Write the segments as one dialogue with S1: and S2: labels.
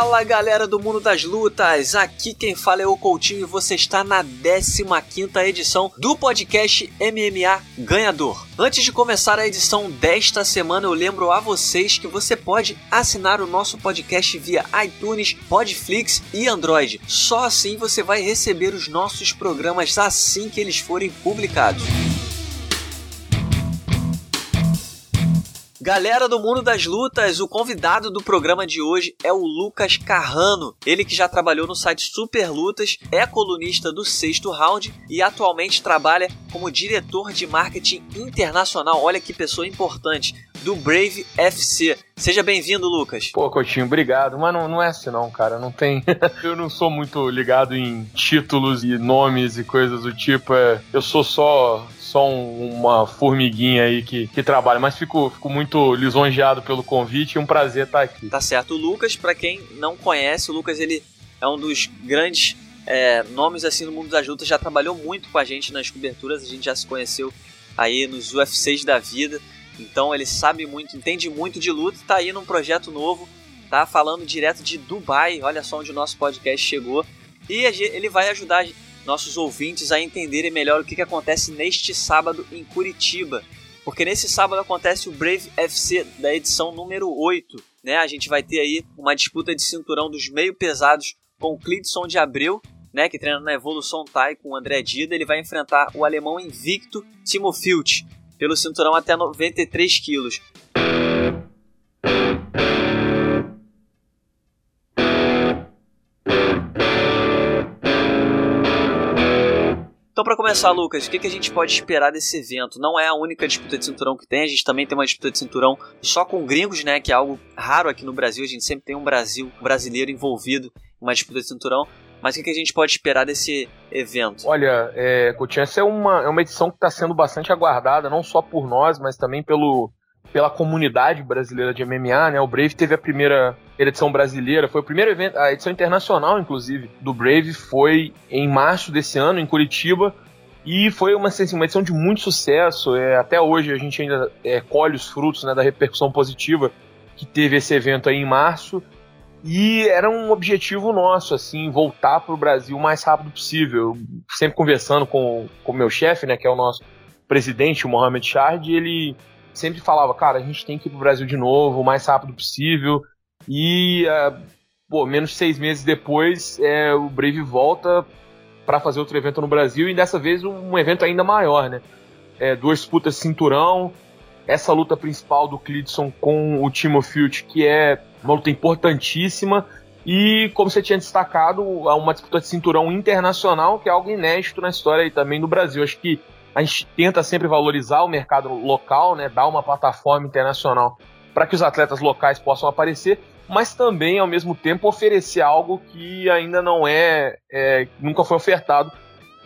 S1: Fala galera do mundo das lutas, aqui quem fala é o Coutinho e você está na 15ª edição do podcast MMA Ganhador. Antes de começar a edição desta semana, eu lembro a vocês que você pode assinar o nosso podcast via iTunes, Podflix e Android. Só assim você vai receber os nossos programas assim que eles forem publicados. Galera do mundo das lutas, o convidado do programa de hoje é o Lucas Carrano. Ele que já trabalhou no site Super Lutas, é colunista do Sexto Round e atualmente trabalha como diretor de marketing internacional. Olha que pessoa importante do Brave FC. Seja bem-vindo, Lucas.
S2: Pô, Coutinho, obrigado. Mas não, não é assim não, cara. Não tem. eu não sou muito ligado em títulos e nomes e coisas do tipo. É... Eu sou só só um, uma formiguinha aí que, que trabalha, mas fico, fico muito lisonjeado pelo convite e um prazer estar aqui.
S1: Tá certo. O Lucas, para quem não conhece, o Lucas ele é um dos grandes é, nomes assim no mundo das lutas, já trabalhou muito com a gente nas coberturas, a gente já se conheceu aí nos UFCs da vida. Então ele sabe muito, entende muito de luta, tá aí num projeto novo, tá falando direto de Dubai. Olha só onde o nosso podcast chegou. E ele vai ajudar nossos ouvintes a entenderem melhor o que, que acontece neste sábado em Curitiba. Porque nesse sábado acontece o Brave FC da edição número 8. Né? A gente vai ter aí uma disputa de cinturão dos meio pesados com o Clidson de Abreu, né, que treina na Evolução Thai com o André Dida. Ele vai enfrentar o alemão invicto Timo Filch pelo cinturão até 93 quilos. Começar, Lucas, o que, que a gente pode esperar desse evento? Não é a única disputa de cinturão que tem, a gente também tem uma disputa de cinturão só com gringos, né? Que é algo raro aqui no Brasil. A gente sempre tem um Brasil um brasileiro envolvido em uma disputa de cinturão. Mas o que, que a gente pode esperar desse evento?
S2: Olha, é, Coutinho, essa é uma, é uma edição que está sendo bastante aguardada, não só por nós, mas também pelo, pela comunidade brasileira de MMA, né? O Brave teve a primeira edição brasileira, foi o primeiro evento, a edição internacional, inclusive, do Brave foi em março desse ano, em Curitiba, e foi uma, assim, uma edição de muito sucesso. É, até hoje a gente ainda é, colhe os frutos né, da repercussão positiva que teve esse evento aí em março. E era um objetivo nosso, assim, voltar para o Brasil o mais rápido possível. Sempre conversando com o meu chefe, né, que é o nosso presidente, o Mohamed Shard, ele sempre falava, cara, a gente tem que ir pro Brasil de novo, o mais rápido possível. E, uh, pô, menos de seis meses depois, é, o Brave volta para fazer outro evento no Brasil e dessa vez um evento ainda maior, né? É, duas disputas cinturão, essa luta principal do Clidson com o Timo Field, que é uma luta importantíssima, e como você tinha destacado, uma disputa de cinturão internacional, que é algo inédito na história aí também do Brasil. Acho que a gente tenta sempre valorizar o mercado local, né, dar uma plataforma internacional para que os atletas locais possam aparecer, mas também, ao mesmo tempo, oferecer algo que ainda não é, é nunca foi ofertado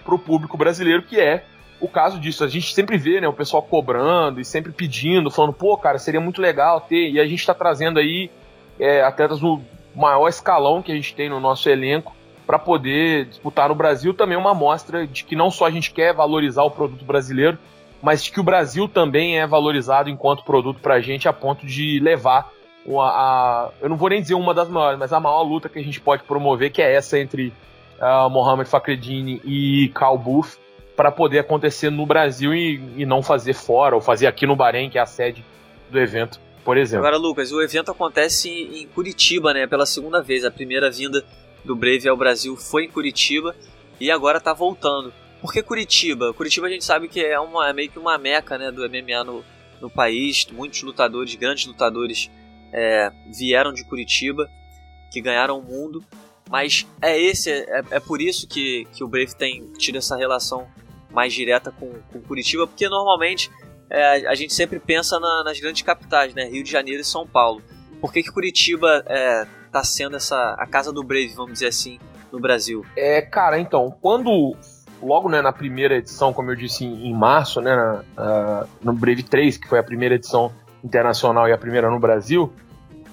S2: para o público brasileiro, que é o caso disso. A gente sempre vê né, o pessoal cobrando e sempre pedindo, falando, pô, cara, seria muito legal ter, e a gente está trazendo aí é, atletas no maior escalão que a gente tem no nosso elenco para poder disputar no Brasil também uma amostra de que não só a gente quer valorizar o produto brasileiro, mas que o Brasil também é valorizado enquanto produto para a gente a ponto de levar uma, a, eu não vou nem dizer uma das maiores, mas a maior luta que a gente pode promover, que é essa entre uh, Mohamed Fakredini e Carl Booth, para poder acontecer no Brasil e, e não fazer fora, ou fazer aqui no Bahrein, que é a sede do evento, por exemplo.
S1: Agora, Lucas, o evento acontece em Curitiba, né, pela segunda vez. A primeira vinda do Brave ao Brasil foi em Curitiba e agora está voltando. Por que Curitiba? Curitiba a gente sabe que é, uma, é meio que uma meca né, do MMA no, no país. Muitos lutadores, grandes lutadores, é, vieram de Curitiba, que ganharam o mundo. Mas é esse, é, é por isso que, que o Brave tem tido essa relação mais direta com, com Curitiba, porque normalmente é, a gente sempre pensa na, nas grandes capitais, né? Rio de Janeiro e São Paulo. Por que, que Curitiba é, está sendo essa a casa do Brave, vamos dizer assim, no Brasil?
S2: É, cara, então, quando logo né, na primeira edição, como eu disse em, em março, né, na, uh, no Brave 3, que foi a primeira edição internacional e a primeira no Brasil,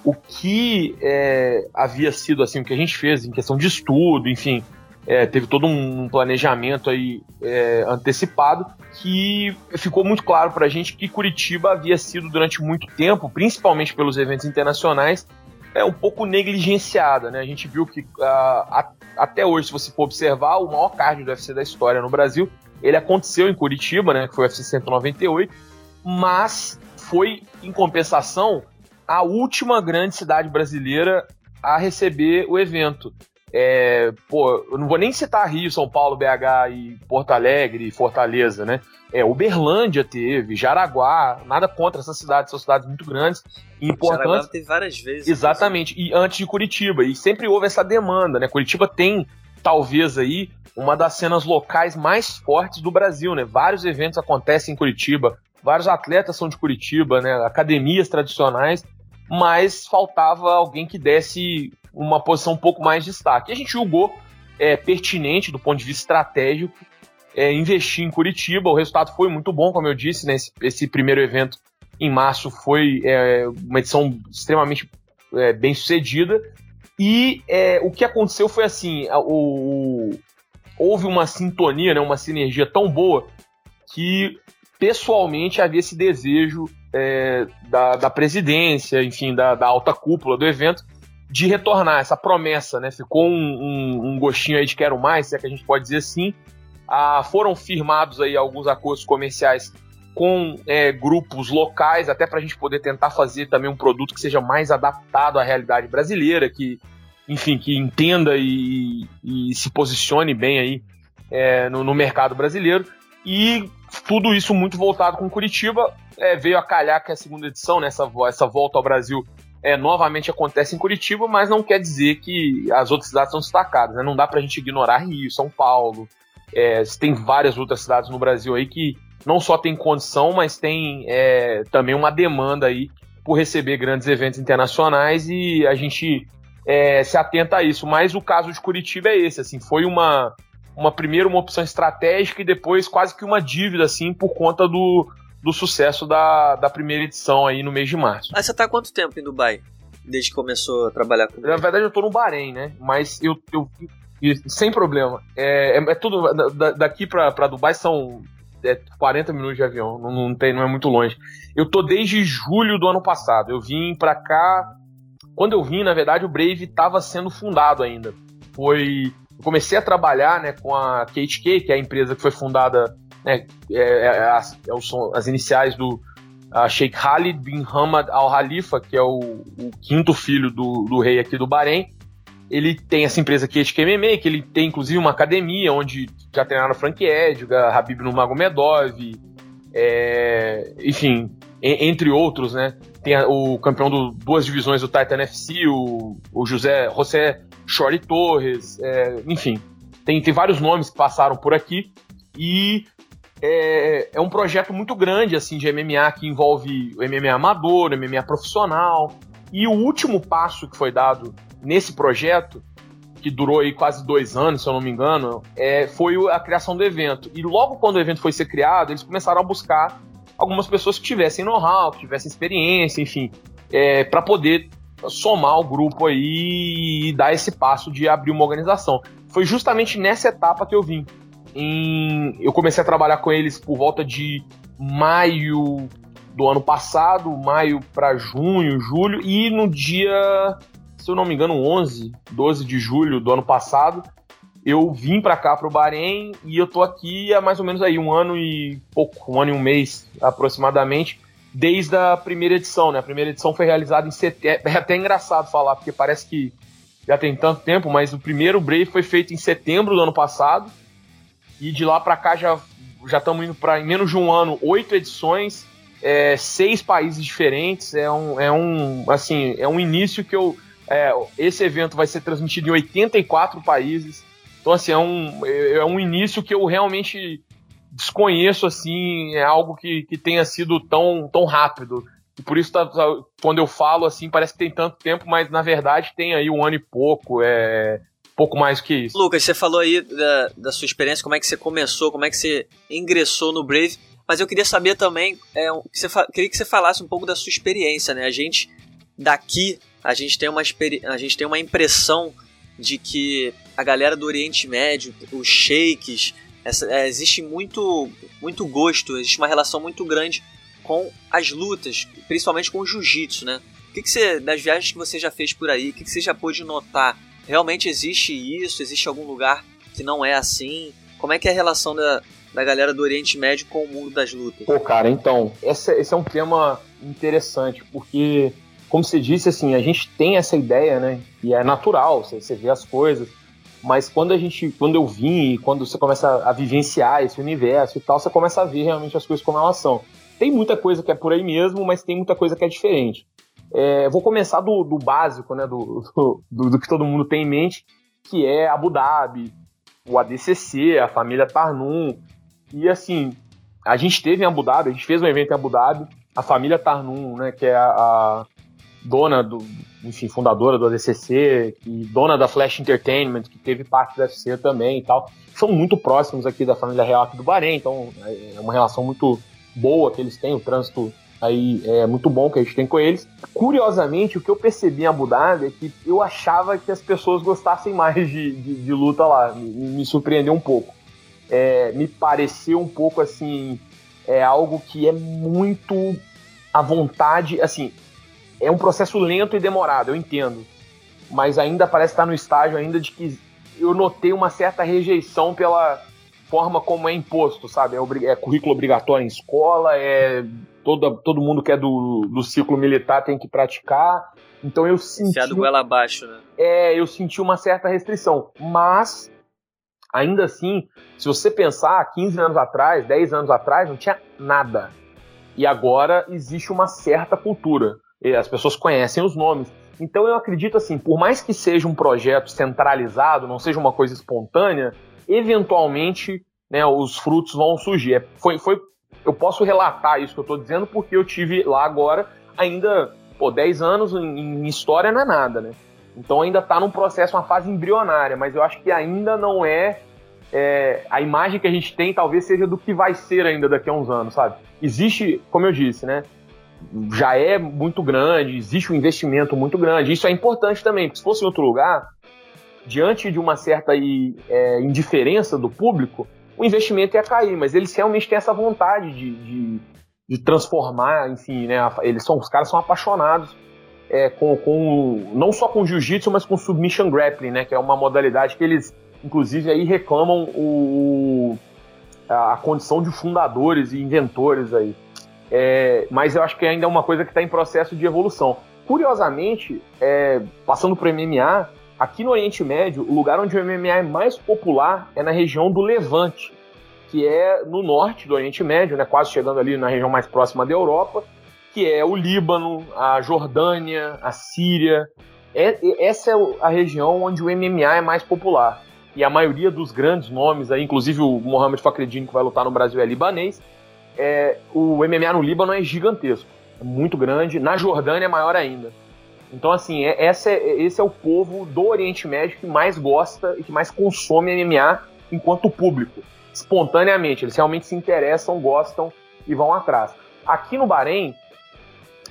S2: o que é, havia sido assim o que a gente fez em questão de estudo, enfim, é, teve todo um planejamento aí é, antecipado que ficou muito claro para a gente que Curitiba havia sido durante muito tempo, principalmente pelos eventos internacionais, é um pouco negligenciada, né? A gente viu que uh, a, até hoje, se você for observar, o maior card do UFC da história no Brasil, ele aconteceu em Curitiba, né? Que foi o UFC 198, mas foi, em compensação, a última grande cidade brasileira a receber o evento. É, pô, eu não vou nem citar Rio, São Paulo, BH e Porto Alegre e Fortaleza, né? É, Uberlândia teve, Jaraguá, nada contra essas cidades, são cidades muito grandes e importantes. Jaraguá
S1: teve várias vezes.
S2: Exatamente, e antes de Curitiba, e sempre houve essa demanda, né? Curitiba tem, talvez aí, uma das cenas locais mais fortes do Brasil, né? Vários eventos acontecem em Curitiba, vários atletas são de Curitiba, né? Academias tradicionais, mas faltava alguém que desse uma posição um pouco mais de destaque. E a gente julgou é, pertinente do ponto de vista estratégico é, investir em Curitiba. O resultado foi muito bom, como eu disse, né? esse, esse primeiro evento em março foi é, uma edição extremamente é, bem sucedida. E é, o que aconteceu foi assim: o, o, houve uma sintonia, né, uma sinergia tão boa que pessoalmente havia esse desejo é, da, da presidência, enfim, da, da alta cúpula do evento, de retornar, essa promessa, né? Ficou um, um, um, gostinho aí de quero mais, se é que a gente pode dizer assim. Ah, foram firmados aí alguns acordos comerciais com é, grupos locais, até para a gente poder tentar fazer também um produto que seja mais adaptado à realidade brasileira, que, enfim, que entenda e, e se posicione bem aí é, no, no, mercado brasileiro. E tudo isso muito voltado com Curitiba. É, veio a calhar que a segunda edição, né, essa, essa volta ao Brasil é, novamente acontece em Curitiba, mas não quer dizer que as outras cidades são destacadas. Né? Não dá pra gente ignorar Rio, São Paulo. É, tem várias outras cidades no Brasil aí que não só tem condição, mas tem é, também uma demanda aí por receber grandes eventos internacionais e a gente é, se atenta a isso. Mas o caso de Curitiba é esse, assim, foi uma, uma primeira uma opção estratégica e depois quase que uma dívida, assim, por conta do, do sucesso da, da primeira edição aí no mês de março.
S1: Ah, você tá há quanto tempo em Dubai? Desde que começou a trabalhar com
S2: Na verdade, eu tô no Bahrein, né? Mas eu, eu sem problema. É, é, é tudo. daqui pra, pra Dubai são é, 40 minutos de avião. Não, não, tem, não é muito longe. Eu tô desde julho do ano passado. Eu vim pra cá. Quando eu vim, na verdade, o Brave estava sendo fundado ainda. Foi. Eu comecei a trabalhar né, com a KTK, que é a empresa que foi fundada né, é, é, é as, é as iniciais do Sheikh Khalid bin Hamad Al Khalifa, que é o, o, quinto filho do, do rei aqui do Bahrein. Ele tem essa empresa aqui de MMA, que ele tem inclusive uma academia onde já treinaram Frank Edgar, Habib Nurmagomedov, é, enfim, entre outros, né? Tem o campeão de duas divisões do Titan FC, o, o José José Chori Torres, é, enfim, tem, tem vários nomes que passaram por aqui e é, é um projeto muito grande assim de MMA que envolve o MMA amador, o MMA profissional. E o último passo que foi dado nesse projeto, que durou aí quase dois anos, se eu não me engano, é, foi a criação do evento. E logo quando o evento foi ser criado, eles começaram a buscar algumas pessoas que tivessem know-how, que tivessem experiência, enfim, é, para poder somar o grupo aí e dar esse passo de abrir uma organização. Foi justamente nessa etapa que eu vim em, eu comecei a trabalhar com eles por volta de maio do ano passado, maio para junho, julho, e no dia, se eu não me engano, 11, 12 de julho do ano passado, eu vim para cá para o Bahrein e eu tô aqui há mais ou menos aí um ano e pouco, um ano e um mês aproximadamente, desde a primeira edição, né? A primeira edição foi realizada em setembro, é até engraçado falar, porque parece que já tem tanto tempo, mas o primeiro Brave foi feito em setembro do ano passado e de lá para cá já já estamos indo para em menos de um ano oito edições, é, seis países diferentes. É um, é um assim é um início que eu é, esse evento vai ser transmitido em 84 países. Então assim é um é um início que eu realmente desconheço assim é algo que, que tenha sido tão tão rápido. E por isso, tá, quando eu falo assim, parece que tem tanto tempo, mas na verdade tem aí um ano e pouco. É, pouco mais que isso.
S1: Lucas, você falou aí da, da sua experiência, como é que você começou, como é que você ingressou no Brave, mas eu queria saber também, é, que você, queria que você falasse um pouco da sua experiência, né? A gente daqui, a gente tem uma, a gente tem uma impressão de que a galera do Oriente Médio, os sheiks, essa, é, existe muito, muito gosto, existe uma relação muito grande com as lutas, principalmente com o jiu-jitsu, né? O que, que você, das viagens que você já fez por aí, o que, que você já pôde notar? Realmente existe isso? Existe algum lugar que não é assim? Como é que é a relação da, da galera do Oriente Médio com o mundo das lutas?
S2: Pô, cara, então, esse, é um tema interessante, porque, como você disse, assim, a gente tem essa ideia, né? E é natural, você, você vê as coisas. Mas quando a gente, quando eu vim, quando você começa a vivenciar esse universo e tal, você começa a ver realmente as coisas como elas são. Tem muita coisa que é por aí mesmo, mas tem muita coisa que é diferente. É, vou começar do, do básico, né, do, do, do, que todo mundo tem em mente, que é Abu Dhabi, o ADCC, a família Tarnum. E assim, a gente teve em Abu Dhabi, a gente fez um evento em Abu Dhabi, a família Tarnum, né, que é a, a dona do, enfim, fundadora do ADCC e dona da Flash Entertainment, que teve parte do UFC também e tal, são muito próximos aqui da família real aqui do Bahrein, então é uma relação muito boa que eles têm, o trânsito aí é muito bom que a gente tem com eles. Curiosamente, o que eu percebi em Abu Dhabi é que eu achava que as pessoas gostassem mais de, de, de luta lá, me, me, surpreendeu um pouco. É, me pareceu um pouco assim, é algo que é muito à vontade, assim, é um processo lento e demorado, eu entendo. Mas ainda parece estar no estágio ainda de que eu notei uma certa rejeição pela forma como é imposto, sabe? É, é currículo obrigatório em escola, é todo, todo mundo que é do, do ciclo militar tem que praticar. Então eu senti.
S1: Enfiado goela abaixo, né?
S2: É, eu senti uma certa restrição. Mas, ainda assim, se você pensar, 15 anos atrás, 10 anos atrás, não tinha nada. E agora existe uma certa cultura as pessoas conhecem os nomes. Então eu acredito assim, por mais que seja um projeto centralizado, não seja uma coisa espontânea, eventualmente né, os frutos vão surgir. É, foi, foi, eu posso relatar isso que eu estou dizendo porque eu tive lá agora ainda, pô, 10 anos em, em história não é nada, né? Então ainda está num processo, uma fase embrionária, mas eu acho que ainda não é, é, a imagem que a gente tem talvez seja do que vai ser ainda daqui a uns anos, sabe? Existe, como eu disse, né? Já é muito grande, existe um investimento muito grande. Isso é importante também, porque se fosse em outro lugar, diante de uma certa é, indiferença do público, o investimento ia cair, mas eles realmente têm essa vontade de, de, de transformar, enfim, né? Eles são, os caras são apaixonados é, com, com, não só com jiu-jitsu, mas com submission grappling, né? Que é uma modalidade que eles, inclusive, aí reclamam o, a condição de fundadores e inventores aí. É, mas eu acho que ainda é uma coisa que está em processo de evolução. Curiosamente, é, passando para o MMA, aqui no Oriente Médio, o lugar onde o MMA é mais popular é na região do Levante, que é no norte do Oriente Médio, né, quase chegando ali na região mais próxima da Europa, que é o Líbano, a Jordânia, a Síria. É, essa é a região onde o MMA é mais popular. E a maioria dos grandes nomes, aí, inclusive o Mohamed Fakreddin, que vai lutar no Brasil, é libanês é, o MMA no Líbano é gigantesco, é muito grande. Na Jordânia é maior ainda. Então, assim, é, essa é, esse é o povo do Oriente Médio que mais gosta e que mais consome MMA enquanto público, espontaneamente. Eles realmente se interessam, gostam e vão atrás. Aqui no Bahrein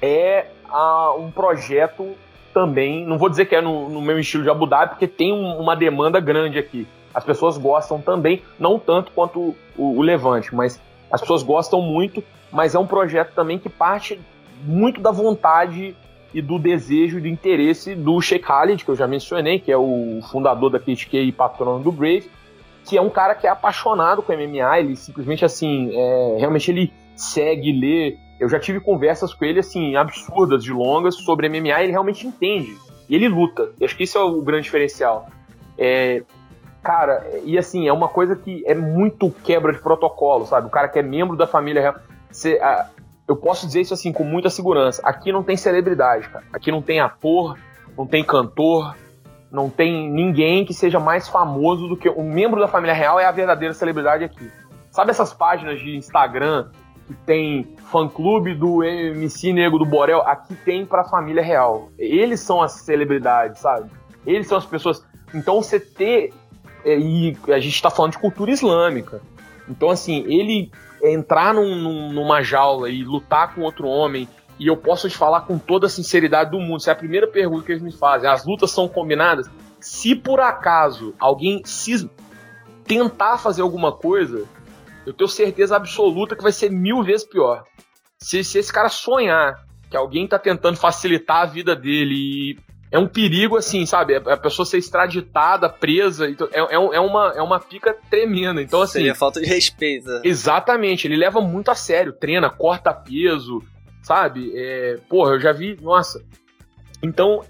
S2: é ah, um projeto também, não vou dizer que é no, no meu estilo de Abu Dhabi, porque tem um, uma demanda grande aqui. As pessoas gostam também, não tanto quanto o, o Levante, mas as pessoas gostam muito, mas é um projeto também que parte muito da vontade e do desejo e do interesse do Sheikh Khalid, que eu já mencionei, que é o fundador da KTK e patrono do Brave, que é um cara que é apaixonado com MMA, ele simplesmente assim, é, realmente ele segue, lê. Eu já tive conversas com ele assim, absurdas de longas sobre MMA, ele realmente entende. E ele luta. Eu acho que isso é o grande diferencial. É, Cara, e assim, é uma coisa que é muito quebra de protocolo, sabe? O cara que é membro da família real. Você, eu posso dizer isso assim com muita segurança. Aqui não tem celebridade, cara. Aqui não tem ator, não tem cantor, não tem ninguém que seja mais famoso do que um membro da família real é a verdadeira celebridade aqui. Sabe essas páginas de Instagram que tem fã-clube do MC Nego do Borel? Aqui tem pra família real. Eles são as celebridades, sabe? Eles são as pessoas. Então você ter e a gente está falando de cultura islâmica. Então, assim, ele entrar num, num, numa jaula e lutar com outro homem, e eu posso te falar com toda a sinceridade do mundo, essa é a primeira pergunta que eles me fazem. As lutas são combinadas? Se por acaso alguém se tentar fazer alguma coisa, eu tenho certeza absoluta que vai ser mil vezes pior. Se, se esse cara sonhar que alguém tá tentando facilitar a vida dele é um perigo, assim, sabe? A pessoa ser extraditada, presa. Então, é, é, é, uma, é uma pica tremenda. Então, assim.
S1: Seria falta de respeito.
S2: Exatamente. Ele leva muito a sério. Treina, corta peso, sabe? É, porra, eu já vi. Nossa. Então,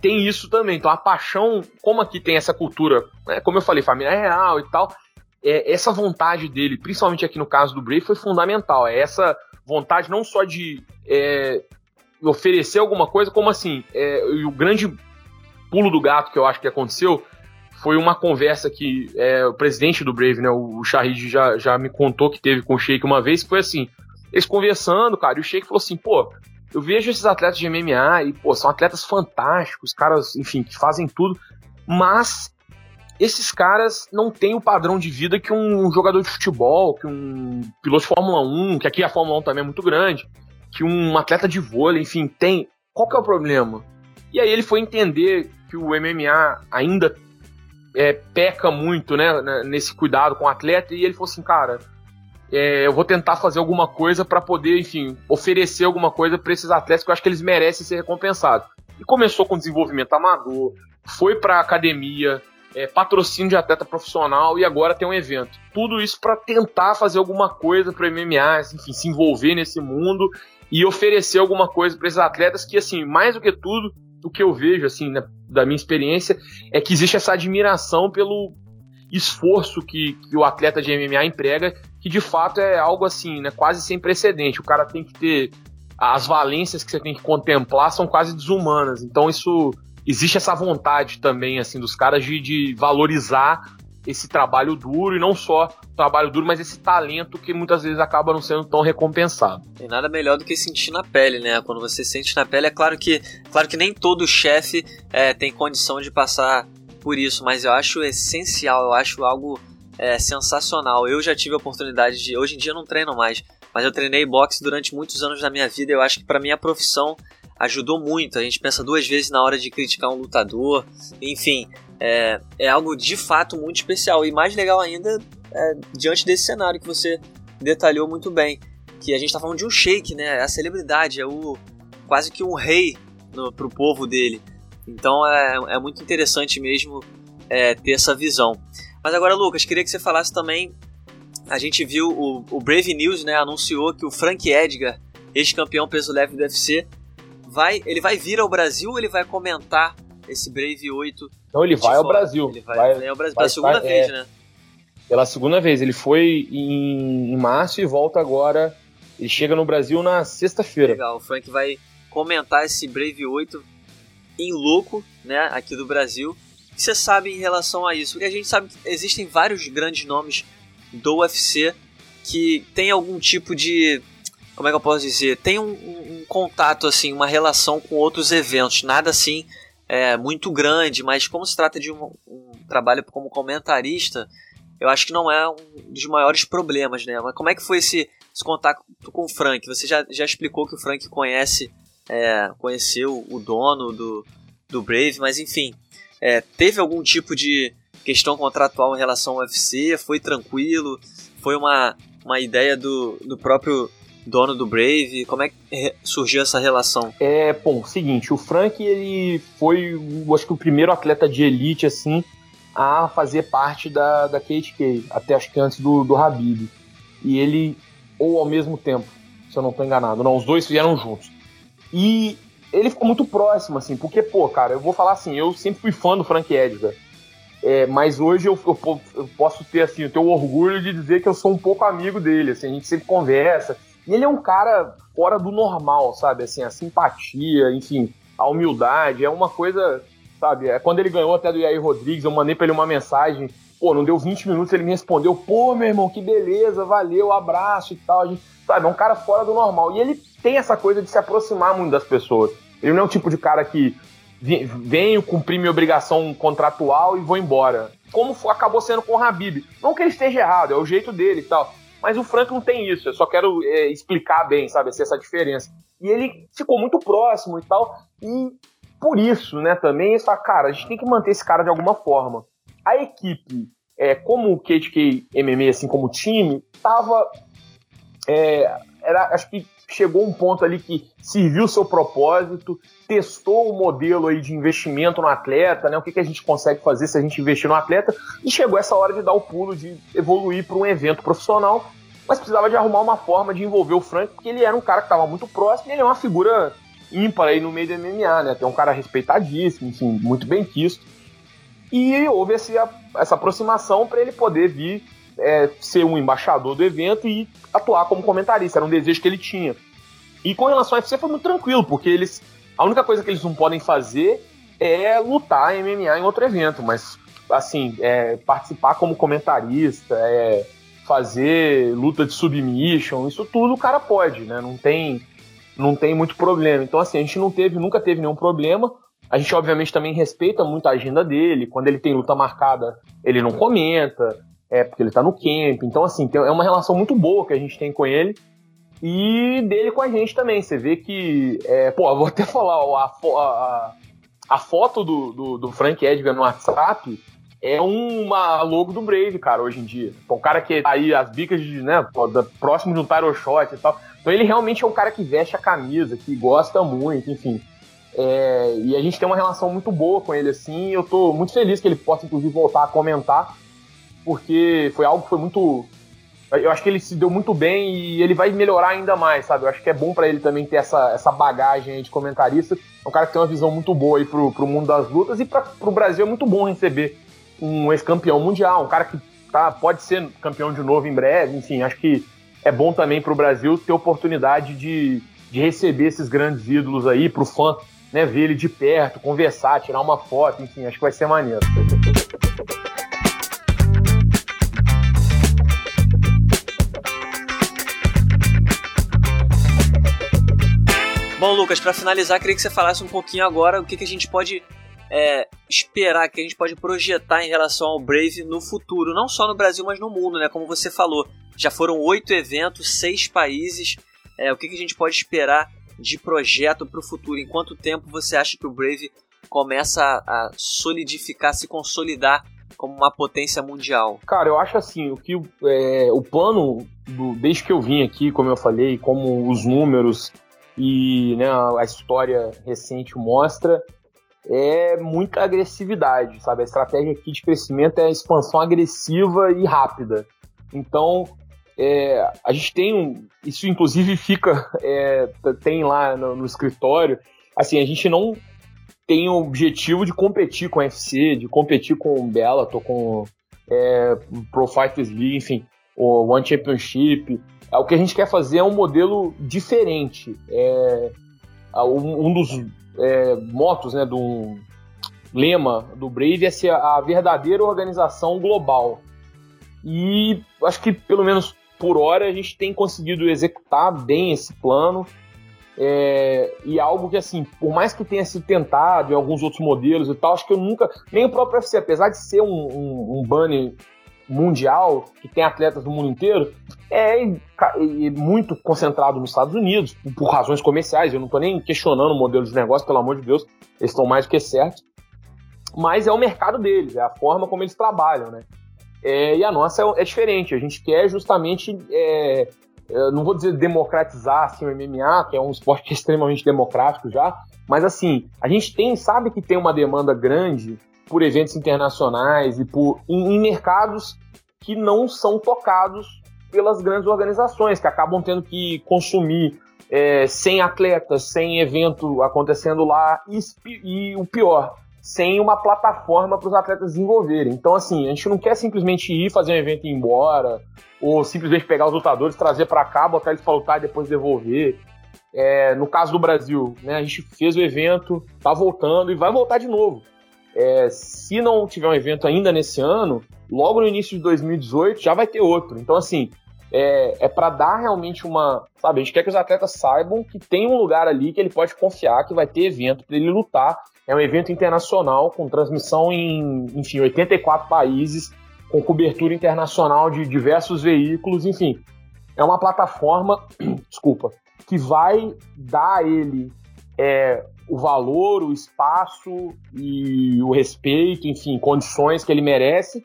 S2: tem isso também. Então, a paixão, como aqui tem essa cultura, né, como eu falei, família real e tal, é, essa vontade dele, principalmente aqui no caso do Brave, foi fundamental. É essa vontade não só de é, oferecer alguma coisa, como assim, é, o grande pulo do gato que eu acho que aconteceu foi uma conversa que é, o presidente do Brave, né, o Shahid, já, já me contou que teve com o Sheik uma vez, que foi assim, eles conversando, cara, e o Sheik falou assim, pô, eu vejo esses atletas de MMA e, pô, são atletas fantásticos, caras, enfim, que fazem tudo, mas esses caras não têm o padrão de vida que um jogador de futebol, que um piloto de Fórmula 1, que aqui a Fórmula 1 também é muito grande, que um atleta de vôlei, enfim, tem. Qual que é o problema? E aí ele foi entender que o MMA ainda é, peca muito, né, nesse cuidado com o atleta, e ele falou assim, cara, é, eu vou tentar fazer alguma coisa para poder, enfim, oferecer alguma coisa para esses atletas que eu acho que eles merecem ser recompensados. E começou com desenvolvimento amador, foi para academia, é, patrocínio de atleta profissional e agora tem um evento. Tudo isso para tentar fazer alguma coisa para MMA, enfim, se envolver nesse mundo e oferecer alguma coisa para esses atletas que, assim, mais do que tudo, o que eu vejo, assim, né, da minha experiência, é que existe essa admiração pelo esforço que, que o atleta de MMA emprega, que de fato é algo, assim, né, quase sem precedente. O cara tem que ter. As valências que você tem que contemplar são quase desumanas. Então, isso. Existe essa vontade também, assim, dos caras de, de valorizar esse trabalho duro e não só trabalho duro, mas esse talento que muitas vezes acaba não sendo tão recompensado.
S1: Tem nada melhor do que sentir na pele, né? Quando você sente na pele, é claro que, claro que nem todo chefe é, tem condição de passar por isso, mas eu acho essencial, eu acho algo é, sensacional. Eu já tive a oportunidade de, hoje em dia eu não treino mais, mas eu treinei boxe durante muitos anos da minha vida. Eu acho que para minha profissão ajudou muito. A gente pensa duas vezes na hora de criticar um lutador, enfim, é, é algo de fato muito especial. E mais legal ainda, é, diante desse cenário que você detalhou muito bem, que a gente está falando de um sheik, né? É a celebridade, é o quase que um rei no, pro povo dele. Então é, é muito interessante mesmo é, ter essa visão. Mas agora, Lucas, queria que você falasse também. A gente viu o, o Brave News, né? Anunciou que o Frank Edgar, ex-campeão peso leve do UFC, vai, ele vai vir ao Brasil ele vai comentar esse Brave 8
S2: então ele vai ao Brasil.
S1: Ele vai, vai, vai ao Brasil. Pela segunda vai, vez, é, né?
S2: Pela segunda vez. Ele foi em, em março e volta agora. Ele chega no Brasil na sexta-feira.
S1: Legal, o Frank vai comentar esse Brave 8 em louco, né, aqui do Brasil. O que você sabe em relação a isso? Porque a gente sabe que existem vários grandes nomes do UFC que tem algum tipo de. Como é que eu posso dizer? Tem um, um, um contato, assim, uma relação com outros eventos. Nada assim é, muito grande, mas como se trata de um, um, trabalho como comentarista, eu acho que não é um dos maiores problemas, né? Mas como é que foi esse, esse contato com o Frank? Você já, já explicou que o Frank conhece, é, conheceu o dono do, do Brave, mas enfim, é, teve algum tipo de questão contratual em relação ao UFC? Foi tranquilo? Foi uma, uma ideia do, do próprio dono do Brave? Como é que surgiu essa relação?
S2: É, bom, seguinte, o Frank ele foi, acho que o primeiro atleta de elite assim a fazer parte da da KHK, até acho que antes do do Habib. E ele ou ao mesmo tempo, se eu não estou enganado, não, os dois vieram juntos. E ele ficou muito próximo assim, porque pô, cara, eu vou falar assim, eu sempre fui fã do Frank Edgar. É, mas hoje eu, eu, eu, posso ter assim, o orgulho de dizer que eu sou um pouco amigo dele. Assim, a gente sempre conversa, e ele é um cara fora do normal, sabe? Assim, a simpatia, enfim, a humildade, é uma coisa, sabe? É quando ele ganhou até do Yair Rodrigues, eu mandei pra ele uma mensagem, pô, não deu 20 minutos, ele me respondeu, pô, meu irmão, que beleza, valeu, abraço e tal. Gente, sabe, é um cara fora do normal. E ele tem essa coisa de se aproximar muito das pessoas. Ele não é o tipo de cara que venho cumprir minha obrigação contratual e vou embora. Como acabou sendo com o Habib. Não que ele esteja errado, é o jeito dele e tal. Mas o Frank não tem isso, eu só quero é, explicar bem, sabe, assim, essa diferença. E ele ficou muito próximo e tal, e por isso, né, também, essa cara, a gente tem que manter esse cara de alguma forma. A equipe, é, como o KTK MMA, assim, como time, tava. É, era, acho que chegou um ponto ali que serviu o seu propósito, testou o modelo aí de investimento no atleta, né? O que, que a gente consegue fazer se a gente investir no atleta, e chegou essa hora de dar o pulo, de evoluir para um evento profissional, mas precisava de arrumar uma forma de envolver o Frank, porque ele era um cara que estava muito próximo e ele é uma figura ímpar aí no meio do MMA, né? Tem um cara respeitadíssimo, enfim, muito bem quisto. E houve esse, essa aproximação para ele poder vir é, ser um embaixador do evento e atuar como comentarista. Era um desejo que ele tinha. E com relação ao UFC foi muito tranquilo, porque eles. A única coisa que eles não podem fazer é lutar MMA em outro evento, mas assim, é, participar como comentarista, é, fazer luta de submission, isso tudo o cara pode, né? Não tem, não tem muito problema. Então, assim, a gente não teve, nunca teve nenhum problema. A gente, obviamente, também respeita muito a agenda dele. Quando ele tem luta marcada, ele não comenta é porque ele tá no camp. Então, assim, tem, é uma relação muito boa que a gente tem com ele e dele com a gente também. Você vê que, é, pô, vou até falar, a, a, a foto do, do, do, Frank Edgar no WhatsApp é uma logo do Brave, cara, hoje em dia. Pô, um cara que tá aí as bicas de, né, próximo de um Tyro Shot e tal. Então ele realmente é um cara que veste a camisa, que gosta muito, enfim. É, e a gente tem uma relação muito boa com ele, assim. Eu tô muito feliz que ele possa, inclusive, voltar a comentar porque foi algo que foi muito. Eu acho que ele se deu muito bem e ele vai melhorar ainda mais, sabe? Eu acho que é bom para ele também ter essa, essa bagagem de comentarista. É um cara que tem uma visão muito boa aí pro, pro mundo das lutas e para pro Brasil é muito bom receber um ex-campeão mundial, um cara que tá, pode ser campeão de novo em breve, enfim, acho que é bom também pro Brasil ter oportunidade de, de receber esses grandes ídolos aí, pro fã né, ver ele de perto, conversar, tirar uma foto, enfim, acho que vai ser maneiro.
S1: Bom, Lucas, para finalizar, queria que você falasse um pouquinho agora o que, que a gente pode é, esperar, que a gente pode projetar em relação ao Brave no futuro, não só no Brasil, mas no mundo, né? Como você falou, já foram oito eventos, seis países. É, o que, que a gente pode esperar de projeto para o futuro? Em quanto tempo você acha que o Brave começa a, a solidificar, se consolidar como uma potência mundial?
S2: Cara, eu acho assim, o que é, o plano do, desde que eu vim aqui, como eu falei, como os números e né, a história recente mostra, é muita agressividade, sabe? A estratégia aqui de crescimento é a expansão agressiva e rápida. Então, é, a gente tem um. Isso, inclusive, fica. É, tem lá no, no, escritório. Assim, a gente não tem o objetivo de competir com o UFC, de competir com o Bellator, com é, Pro Fighters League, enfim, o One Championship. É, o que a gente quer fazer é um modelo diferente. É, um dos é, motos, né, do lema do Brave é ser a verdadeira organização global. E acho que, pelo menos por hora, a gente tem conseguido executar bem esse plano. É, e algo que, assim, por mais que tenha sido tentado em alguns outros modelos e tal, acho que eu nunca. Nem o próprio UFC, apesar de ser um, um, um banner mundial, que tem atletas do mundo inteiro, é muito concentrado nos Estados Unidos, por razões comerciais. Eu não estou nem questionando o modelo de negócio, pelo amor de Deus, eles estão mais do que certos. Mas é o mercado deles, é a forma como eles trabalham, né? É, e a nossa é, é, diferente, a gente quer justamente, é, não vou dizer democratizar assim, o MMA, que é um esporte extremamente democrático já, mas assim, a gente tem, sabe que tem uma demanda grande por eventos internacionais e por em, em mercados que não são tocados pelas grandes organizações, que acabam tendo que consumir é, sem atletas, sem evento acontecendo lá, e, e o pior, sem uma plataforma para os atletas desenvolverem. Então, assim, a gente não quer simplesmente ir fazer um evento e ir embora, ou simplesmente pegar os lutadores, trazer para cá, botar eles para lutar e depois devolver. É, no caso do Brasil, né, a gente fez o evento, tá voltando e vai voltar de novo. É, se não tiver um evento ainda nesse ano, logo no início de 2018 já vai ter outro. Então, assim, é, é para dar realmente uma. Sabe, a gente quer que os atletas saibam que tem um lugar ali que ele pode confiar que vai ter evento para ele lutar. É um evento internacional com transmissão em, enfim, 84 países, com cobertura internacional de diversos veículos, enfim. É uma plataforma, desculpa, que vai dar a ele é, o valor, o espaço e o respeito, enfim, condições que ele merece,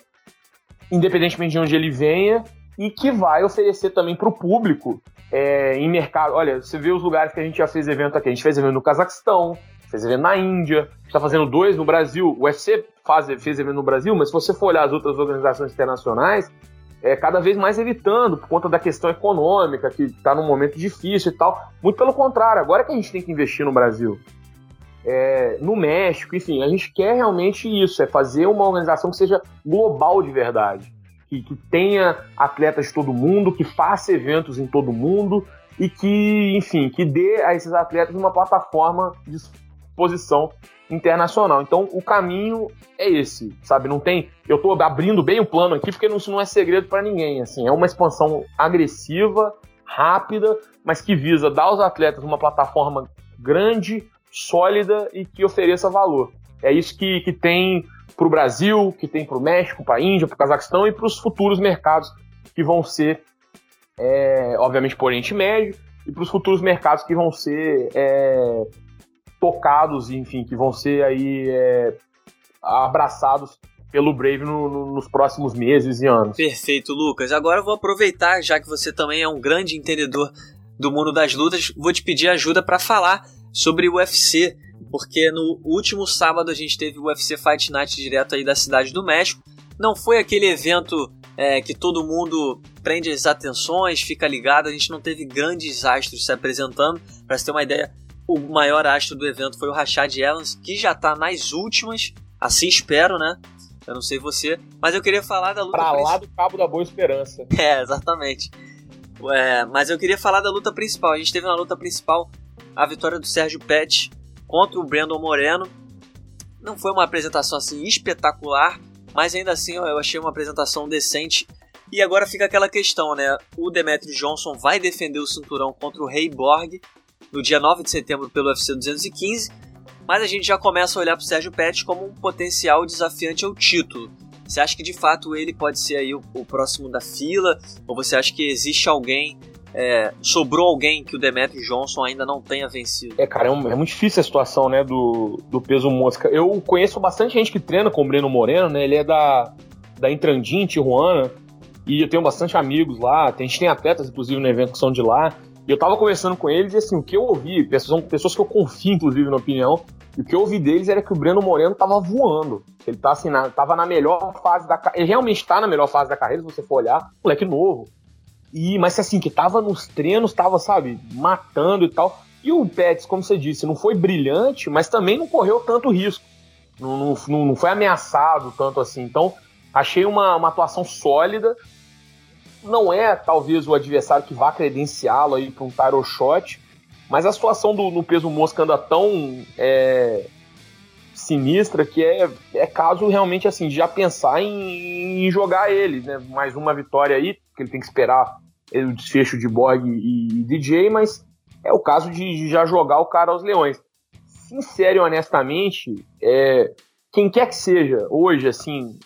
S2: independentemente de onde ele venha, e que vai oferecer também para o público é, em mercado. Olha, você vê os lugares que a gente já fez evento aqui. A gente fez evento no Cazaquistão, fez evento na Índia, está fazendo dois no Brasil. O UFC faz, fez evento no Brasil, mas se você for olhar as outras organizações internacionais, é cada vez mais evitando por conta da questão econômica, que está num momento difícil e tal. Muito pelo contrário, agora que a gente tem que investir no Brasil. É, no México, enfim, a gente quer realmente isso, é fazer uma organização que seja global de verdade que, que tenha atletas de todo mundo, que faça eventos em todo mundo e que, enfim, que dê a esses atletas uma plataforma de exposição internacional. Então, o caminho é esse, sabe? Não tem. Eu estou abrindo bem o plano aqui porque isso não é segredo para ninguém. Assim, é uma expansão agressiva, rápida, mas que visa dar aos atletas uma plataforma grande, sólida e que ofereça valor. É isso que, que tem para o Brasil, que tem para o México, para a Índia, para o Cazaquistão e para os futuros mercados que vão ser, é, obviamente, para o Oriente Médio e para os futuros mercados que vão ser é, tocados, enfim, que vão ser aí é, abraçados pelo Brave no, no, nos próximos meses e anos.
S1: Perfeito, Lucas. Agora eu vou aproveitar, já que você também é um grande entendedor do mundo das lutas, vou te pedir ajuda para falar sobre o UFC porque no último sábado a gente teve o UFC Fight Night direto aí da cidade do México. Não foi aquele evento é, que todo mundo prende as atenções, fica ligado. A gente não teve grandes astros se apresentando. Para você ter uma ideia, o maior astro do evento foi o Rashad Evans, que já está nas últimas. Assim espero, né? Eu não sei você, mas eu queria falar da luta.
S2: Pra lá do Cabo da Boa Esperança.
S1: É, exatamente. É, mas eu queria falar da luta principal. A gente teve na luta principal a vitória do Sérgio Pet contra o Brandon Moreno. Não foi uma apresentação assim espetacular, mas ainda assim eu achei uma apresentação decente. E agora fica aquela questão, né? O Demetri Johnson vai defender o cinturão contra o Rei Borg no dia 9 de setembro pelo UFC 215, mas a gente já começa a olhar para o Sérgio Pettis como um potencial desafiante ao título. Você acha que de fato ele pode ser aí o, o próximo da fila? Ou você acha que existe alguém é, sobrou alguém que o Demetri Johnson ainda não tenha vencido.
S2: É, cara, é, um, é, muito difícil a situação, né, do, do peso mosca. Eu conheço bastante gente que treina com o Breno Moreno, né, ele é da, da Intrandim, Tijuana, e eu tenho bastante amigos lá, a gente tem atletas, inclusive, no evento que são de lá, e eu tava conversando com eles e, assim, o que eu ouvi, são pessoas que eu confio, inclusive, na opinião, e o que eu ouvi deles era que o Breno Moreno tava voando. Ele tá, assim, na, tava na melhor fase da. Ele realmente tá na melhor fase da carreira, se você for olhar. Moleque novo. E, mas assim, que tava nos treinos, tava, sabe, matando e tal. E o Pets, como você disse, não foi brilhante, mas também não correu tanto risco. Não, não, não foi ameaçado tanto assim. Então, achei uma, uma atuação sólida. Não é, talvez, o adversário que vá credenciá-lo aí para um title shot, mas a situação do, no peso mosca anda tão é, sinistra que é, é caso realmente assim de já pensar em, em jogar ele, né? Mais uma vitória aí, que ele tem que esperar o desfecho de Borg e, e DJ, mas é o caso de, de, já jogar o cara aos leões. Sincero e honestamente, é, quem quer que seja hoje, assim,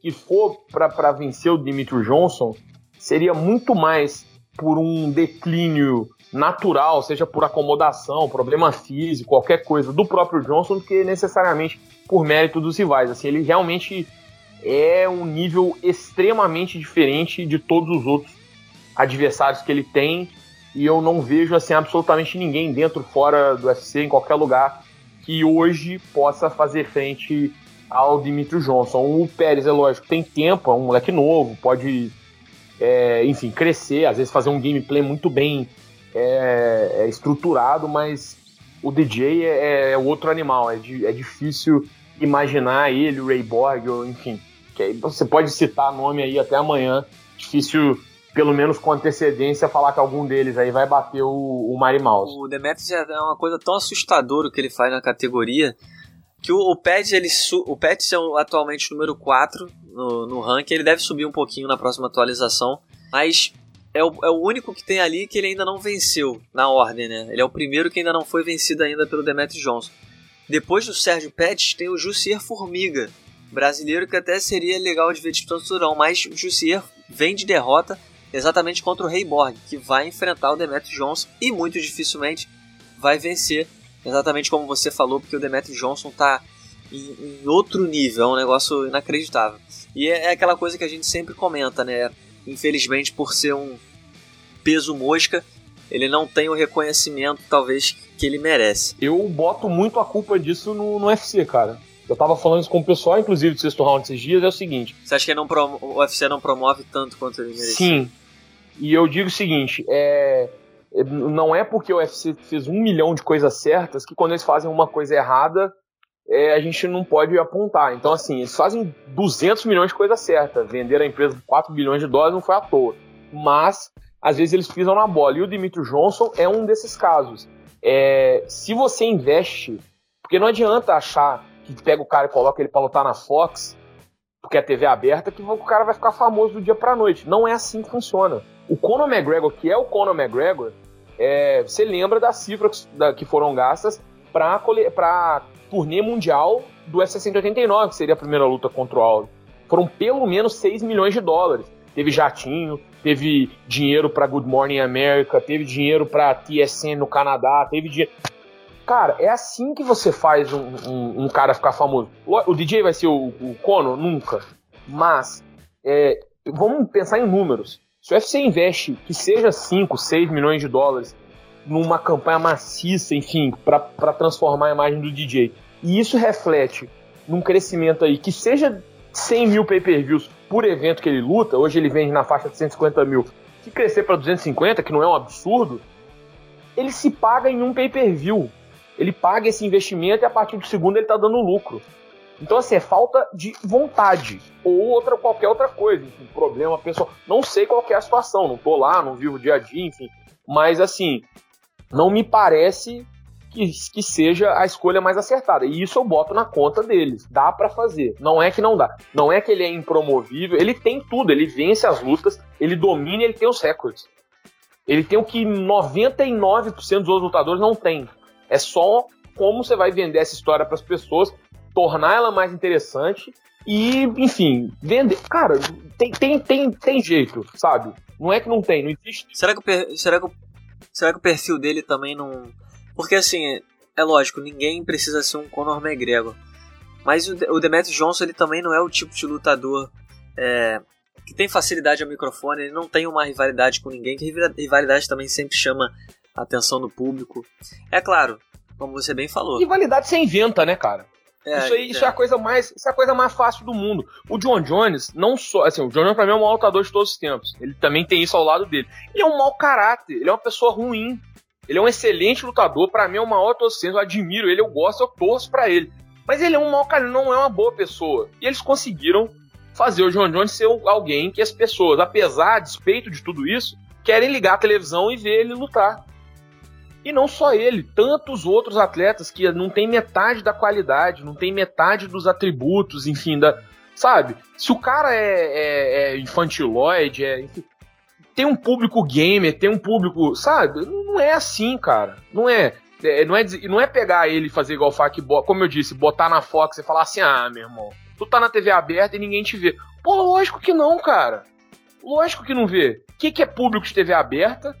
S2: que for para vencer o Dimitri Johnson, seria muito mais por um declínio natural, seja por acomodação, problema físico, qualquer coisa do próprio Johnson, do que necessariamente por mérito dos rivais. Assim, ele realmente é um nível extremamente diferente de todos os outros adversários que ele tem e eu não vejo assim absolutamente ninguém dentro fora do UFC em qualquer lugar que hoje possa fazer frente ao Dimitri Johnson. O Pérez é lógico tem tempo, é um moleque novo, pode é, enfim crescer, às vezes fazer um gameplay muito bem é, é estruturado, mas o DJ é, é outro animal, é, é difícil imaginar ele, o Ray Borg, ou, enfim, que você pode citar nome aí até amanhã, difícil pelo menos com antecedência, falar que algum deles aí vai bater o, o Mari Mouse.
S1: O Demetrius é uma coisa tão assustadora que ele faz na categoria que o, o Pets, ele o Pets é atualmente número 4 no, no ranking, ele deve subir um pouquinho na próxima atualização, mas é o, é o único que tem ali que ele ainda não venceu na ordem, né? Ele é o primeiro que ainda não foi vencido ainda pelo Demetrius Johnson. Depois do Sérgio Pets tem o Jussier Formiga, brasileiro que até seria legal de ver disputa mas o Jussier vem de derrota exatamente contra o Rei Borg, que vai enfrentar o Demetrius Johnson e muito dificilmente vai vencer, exatamente como você falou, porque o Demetrius Johnson está em, em, outro nível, é um negócio inacreditável. E é, é, aquela coisa que a gente sempre comenta, né? Infelizmente por ser um peso mosca, ele não tem o reconhecimento talvez que ele merece.
S2: Eu boto muito a culpa disso no, no UFC, cara. Eu tava falando isso com o pessoal, inclusive, do sexto round esses dias, é o seguinte.
S1: Você acha que não o UFC não promove tanto quanto ele merece?
S2: Sim. E eu digo o seguinte, é... Não é porque o UFC fez um milhão de coisas certas que quando eles fazem uma coisa errada, é, a gente não pode apontar. Então, assim, eles fazem 200 milhões de coisas certas. Vender a empresa por 4 bilhões de dólares não foi à toa. Mas, às vezes, eles pisam na bola. E o Dimitri Johnson é um desses casos. É, se você investe, porque não adianta achar que pega o cara e coloca ele para lutar na Fox, porque a TV é aberta, que o cara vai ficar famoso do dia pra noite. Não é assim que funciona. O Conor McGregor, que é o Conor McGregor, é, você lembra das cifras que foram gastas para turnê mundial do UFC 189, que seria a primeira luta contra o Aldo. Foram pelo menos 6 milhões de dólares. Teve jatinho, teve dinheiro para Good Morning America, teve dinheiro para TSN no Canadá, teve dinheiro. Cara, é assim que você faz um, um, um, cara ficar famoso. O DJ vai ser o, o Conor? Nunca. Mas, é, vamos pensar em números. Se o UFC investe que seja 5, 6 milhões de dólares numa campanha maciça, enfim, para transformar a imagem do DJ, e isso reflete num crescimento aí que seja 100 mil pay-per-views por evento que ele luta, hoje ele vende na faixa de 150 mil, se crescer para 250, que não é um absurdo, ele se paga em um pay-per-view. Ele paga esse investimento e a partir do segundo ele está dando lucro. Então, assim, é falta de vontade. Ou outra, qualquer outra coisa. Enfim, problema pessoal. Não sei qual é a situação. Não tô lá, não vivo dia a dia, enfim. Mas, assim, não me parece que, que seja a escolha mais acertada. E isso eu boto na conta deles. Dá para fazer. Não é que não dá. Não é que ele é impromovível. Ele tem tudo. Ele vence as lutas, ele domina ele tem os recordes. Ele tem o que 99% dos outros lutadores não tem. É só como você vai vender essa história para as pessoas, tornar ela mais interessante e, enfim, vender. Cara, tem, tem, tem, tem jeito, sabe? Não é que não tem, não existe.
S1: Será que será que será que o perfil dele também não porque assim, é lógico, ninguém precisa ser um Conor McGregor. Mas o, Demetrius Johnson ele também não é o tipo de lutador é, que tem facilidade ao microfone, ele não tem uma rivalidade com ninguém, que rivalidade também sempre chama a atenção do público. É claro, como você bem falou.
S2: Rivalidade você inventa, né, cara? É, isso, aí, é. isso é a coisa mais, isso é a coisa mais fácil do mundo. O John Jones não só, assim, o John Jones para mim é um lutador de todos os tempos. Ele também tem isso ao lado dele. Ele é um mau caráter, ele é uma pessoa ruim. Ele é um excelente lutador, para mim é o maior torcedor, eu admiro ele, eu gosto, eu torço para ele. Mas ele é um mau cara, não é uma boa pessoa. E eles conseguiram fazer o John Jones ser alguém que as pessoas, apesar, a despeito de tudo isso, querem ligar a televisão e ver ele lutar. E não só ele, tantos outros atletas que não tem metade da qualidade, não tem metade dos atributos, enfim, da, sabe? Se o cara é, é, é infantiloide, é, enfim, tem um público gamer, tem um público, sabe? Não é assim, cara. Não é. é não, é não é pegar ele e fazer igual o Fak, como eu disse, botar na Fox e falar assim: ah, meu irmão, tu tá na TV aberta e ninguém te vê. Pô, lógico que não, cara. Lógico que não vê. O que, que é público de TV aberta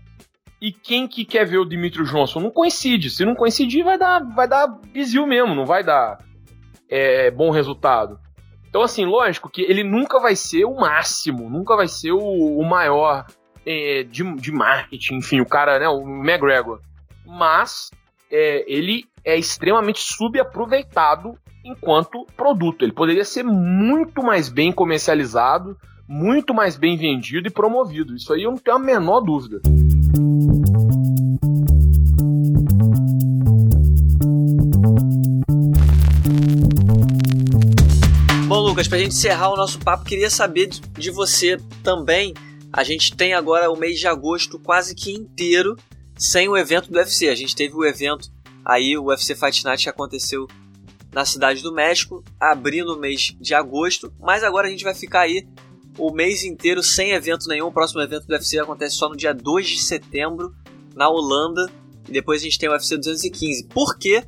S2: e quem que quer ver o Dimitri Johnson? Não coincide. Se não coincidir, vai dar, vai dar bizil mesmo, não vai dar é, bom resultado. Então, assim, lógico que ele nunca vai ser o máximo, nunca vai ser o, o maior é, de, de marketing, enfim, o cara, né, o McGregor. Mas é, ele é extremamente subaproveitado enquanto produto. Ele poderia ser muito mais bem comercializado, muito mais bem vendido e promovido. Isso aí eu não tenho a menor dúvida.
S1: Lucas, para a gente encerrar o nosso papo, queria saber de você também a gente tem agora o mês de agosto quase que inteiro sem o evento do UFC. A gente teve o evento aí, o UFC Fight Night que aconteceu na cidade do México, abrindo o mês de agosto, mas agora a gente vai ficar aí o mês inteiro sem evento nenhum. O próximo evento do UFC acontece só no dia 2 de setembro, na Holanda, e depois a gente tem o UFC 215. Porque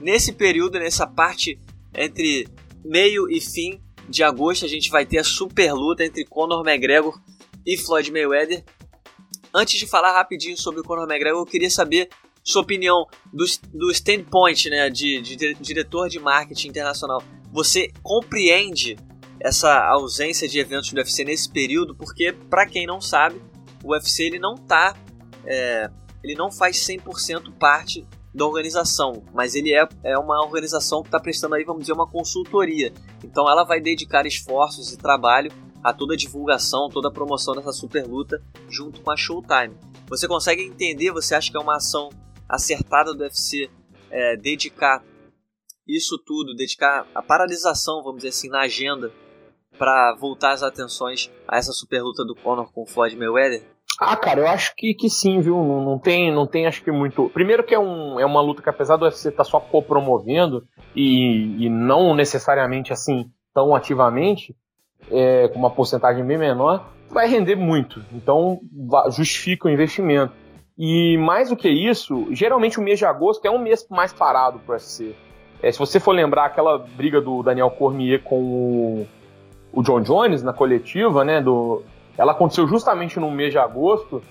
S1: nesse período, nessa parte entre meio e fim de agosto, a gente vai ter a super luta entre Conor McGregor e Floyd Mayweather. Antes de falar rapidinho sobre o Conor McGregor, eu queria saber sua opinião do, do standpoint né, de, de, diretor de marketing internacional. Você compreende essa ausência de eventos do UFC nesse período, porque para quem não sabe, o UFC ele não tá, é, ele não faz 100% parte da organização, mas ele é, é uma organização que está prestando aí, vamos dizer, uma consultoria. Então ela vai dedicar esforços e trabalho a toda a divulgação, toda a promoção dessa super luta junto com a Showtime. Você consegue entender, você acha que é uma ação acertada do UFC é, dedicar isso tudo, dedicar a paralisação, vamos dizer assim, na agenda para voltar as atenções a essa super luta do Conor com o Floyd Mayweather?
S2: Ah, cara, eu acho que, que sim, viu? Não, não, tem, não tem, acho que muito. Primeiro que é, um, é uma luta que apesar do UFC estar tá só co-promovendo e, e não necessariamente assim tão ativamente, é, com uma porcentagem bem menor, vai render muito. Então justifica o investimento. E mais do que isso, geralmente o mês de agosto é um mês mais parado para o UFC. É, se você for lembrar aquela briga do Daniel Cormier com o, o John Jones na coletiva, né? Do, ela aconteceu justamente no mês de agosto,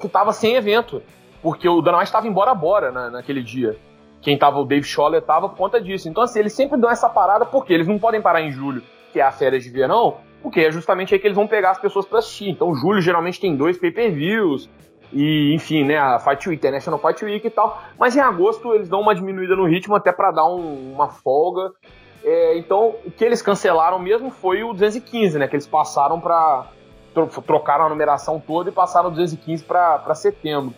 S2: que estava sem evento, porque o Dana White estava embora bora na, naquele dia. Quem tava, o Dave Scholler, tava por conta disso. Então, assim, eles sempre dão essa parada porque eles não podem parar em julho, que é a férias de verão, porque é justamente aí que eles vão pegar as pessoas para assistir. Então, julho geralmente tem dois pay-per-views, e enfim, né, a Fight Week, International Fight Week e tal. Mas em agosto eles dão uma diminuída no ritmo até para dar um, uma folga. É, então, o que eles cancelaram mesmo foi o 215, né, que eles passaram para trocaram a numeração toda e passaram 215 para setembro.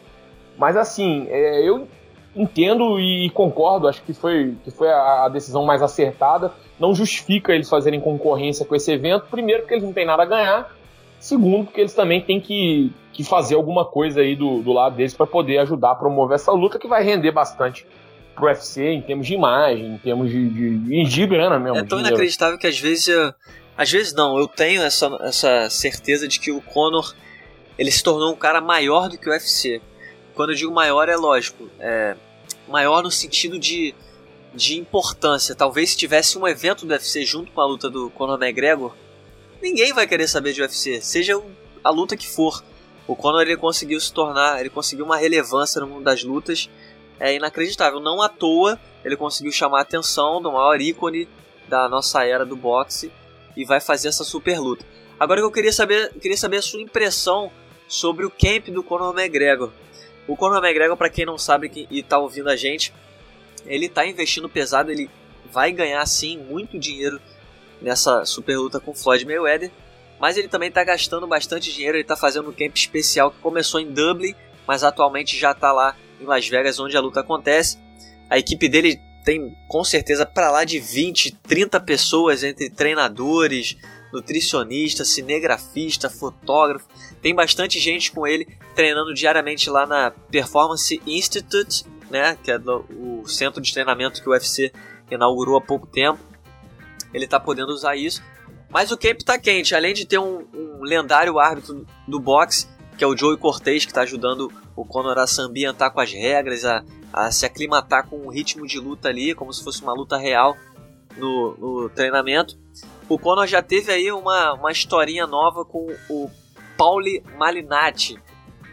S2: Mas assim, é, eu entendo e concordo, acho que foi, que foi a, a, decisão mais acertada. Não justifica eles fazerem concorrência com esse evento, primeiro porque eles não têm nada a ganhar, segundo porque eles também têm que, que fazer alguma coisa aí do, do lado deles para poder ajudar a promover essa luta que vai render bastante pro UFC em termos de imagem, em termos de, de, de grana mesmo.
S1: É tão inacreditável que às vezes eu às vezes não, eu tenho essa, essa certeza de que o Conor ele se tornou um cara maior do que o UFC. Quando eu digo maior é lógico, é maior no sentido de, de importância. Talvez se tivesse um evento do UFC junto com a luta do Conor McGregor, ninguém vai querer saber de UFC, seja a luta que for. O Conor ele conseguiu se tornar, ele conseguiu uma relevância no mundo das lutas é inacreditável. Não à toa ele conseguiu chamar a atenção do maior ícone da nossa era do boxe e vai fazer essa super luta. Agora eu queria saber, queria saber a sua impressão sobre o camp do Conor McGregor. O Conor McGregor, para quem não sabe e tá ouvindo a gente, ele tá investindo pesado, ele vai ganhar sim muito dinheiro nessa super luta com Floyd Mayweather, mas ele também está gastando bastante dinheiro, ele está fazendo um camp especial que começou em Dublin, mas atualmente já está lá em Las Vegas, onde a luta acontece. A equipe dele tem com certeza para lá de 20, 30 pessoas entre treinadores, nutricionista, cinegrafista, fotógrafo. Tem bastante gente com ele treinando diariamente lá na Performance Institute, né, que é o centro de treinamento que o UFC inaugurou há pouco tempo. Ele está podendo usar isso. Mas o camp está quente, além de ter um, um lendário árbitro do boxe, que é o Joey Cortez, que está ajudando o Conor a se ambientar com as regras, a a se aclimatar com o ritmo de luta ali, como se fosse uma luta real no, no treinamento. O Conor já teve aí uma, uma historinha nova com o Pauli Malinatti,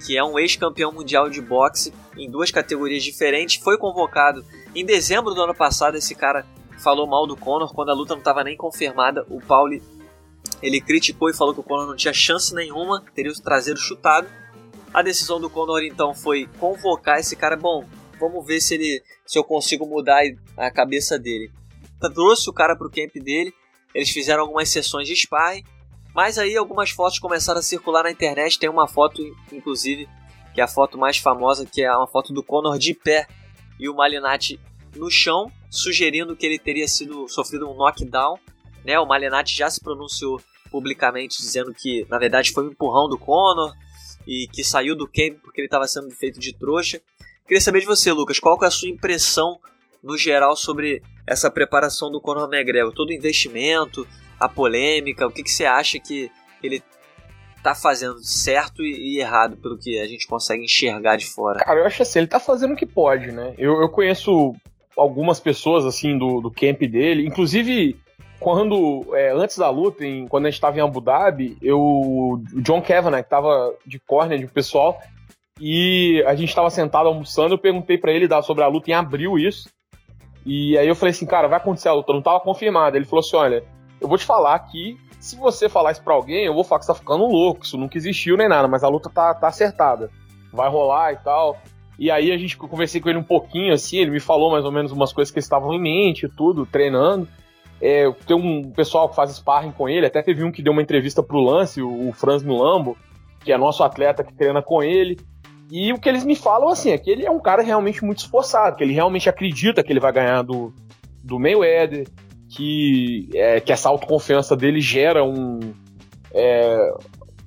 S1: que é um ex-campeão mundial de boxe em duas categorias diferentes. Foi convocado em dezembro do ano passado. Esse cara falou mal do Conor quando a luta não estava nem confirmada. O Pauli ele criticou e falou que o Conor não tinha chance nenhuma, teria o traseiro chutado. A decisão do Conor então foi convocar esse cara. Bom, vamos ver se ele se eu consigo mudar a cabeça dele. Trouxe o cara pro camp dele, eles fizeram algumas sessões de sparring, mas aí algumas fotos começaram a circular na internet, tem uma foto inclusive, que é a foto mais famosa, que é uma foto do Conor de pé e o Malinati no chão, sugerindo que ele teria sido sofrido um knockdown, né? O Malinati já se pronunciou publicamente dizendo que na verdade foi um empurrão do Conor e que saiu do camp porque ele estava sendo feito de trouxa. Queria saber de você, Lucas, qual é a sua impressão no geral sobre essa preparação do Conor McGregor? Todo o investimento, a polêmica, o que, que você acha que ele tá fazendo certo e, errado pelo que a gente consegue enxergar de fora?
S2: Cara, eu acho assim, ele tá fazendo o que pode, né? Eu, eu conheço algumas pessoas, assim, do, do camp dele, inclusive quando, é, antes da luta, em, quando a gente tava em Abu Dhabi, eu, o John Kavanagh, que tava de corner de pessoal, e a gente estava sentado almoçando, eu perguntei para ele sobre a luta em abril isso. E aí eu falei assim, cara, vai acontecer a luta, não estava confirmada. Ele falou assim, olha, eu vou te falar que se você falar isso pra alguém, eu vou falar que você tá ficando louco, isso nunca existiu nem nada, mas a luta tá, tá acertada. Vai rolar e tal. E aí a gente eu conversei com ele um pouquinho, assim, ele me falou mais ou menos umas coisas que estavam em mente, tudo, treinando. É, tem um pessoal que faz sparring com ele, até teve um que deu uma entrevista pro Lance, o, o Franz Milambo, que é nosso atleta que treina com ele. E o que eles me falam, assim, é que ele é um cara realmente muito esforçado, que ele realmente acredita que ele vai ganhar do, do Mayweather, que, é, que essa autoconfiança dele gera um. É,